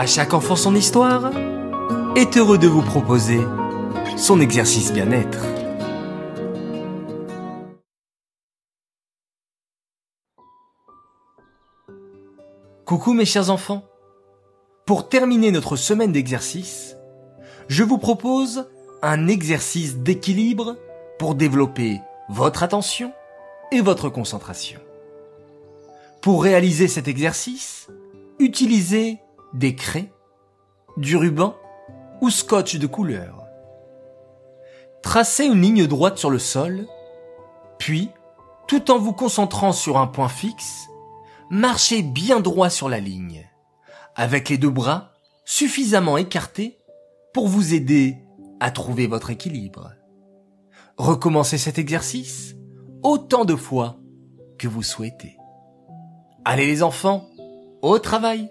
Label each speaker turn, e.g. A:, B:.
A: À chaque enfant son histoire est heureux de vous proposer son exercice bien-être. Coucou mes chers enfants. Pour terminer notre semaine d'exercice, je vous propose un exercice d'équilibre pour développer votre attention et votre concentration. Pour réaliser cet exercice, utilisez des craies, du ruban ou scotch de couleur. Tracez une ligne droite sur le sol, puis, tout en vous concentrant sur un point fixe, marchez bien droit sur la ligne, avec les deux bras suffisamment écartés pour vous aider à trouver votre équilibre. Recommencez cet exercice autant de fois que vous souhaitez. Allez les enfants, au travail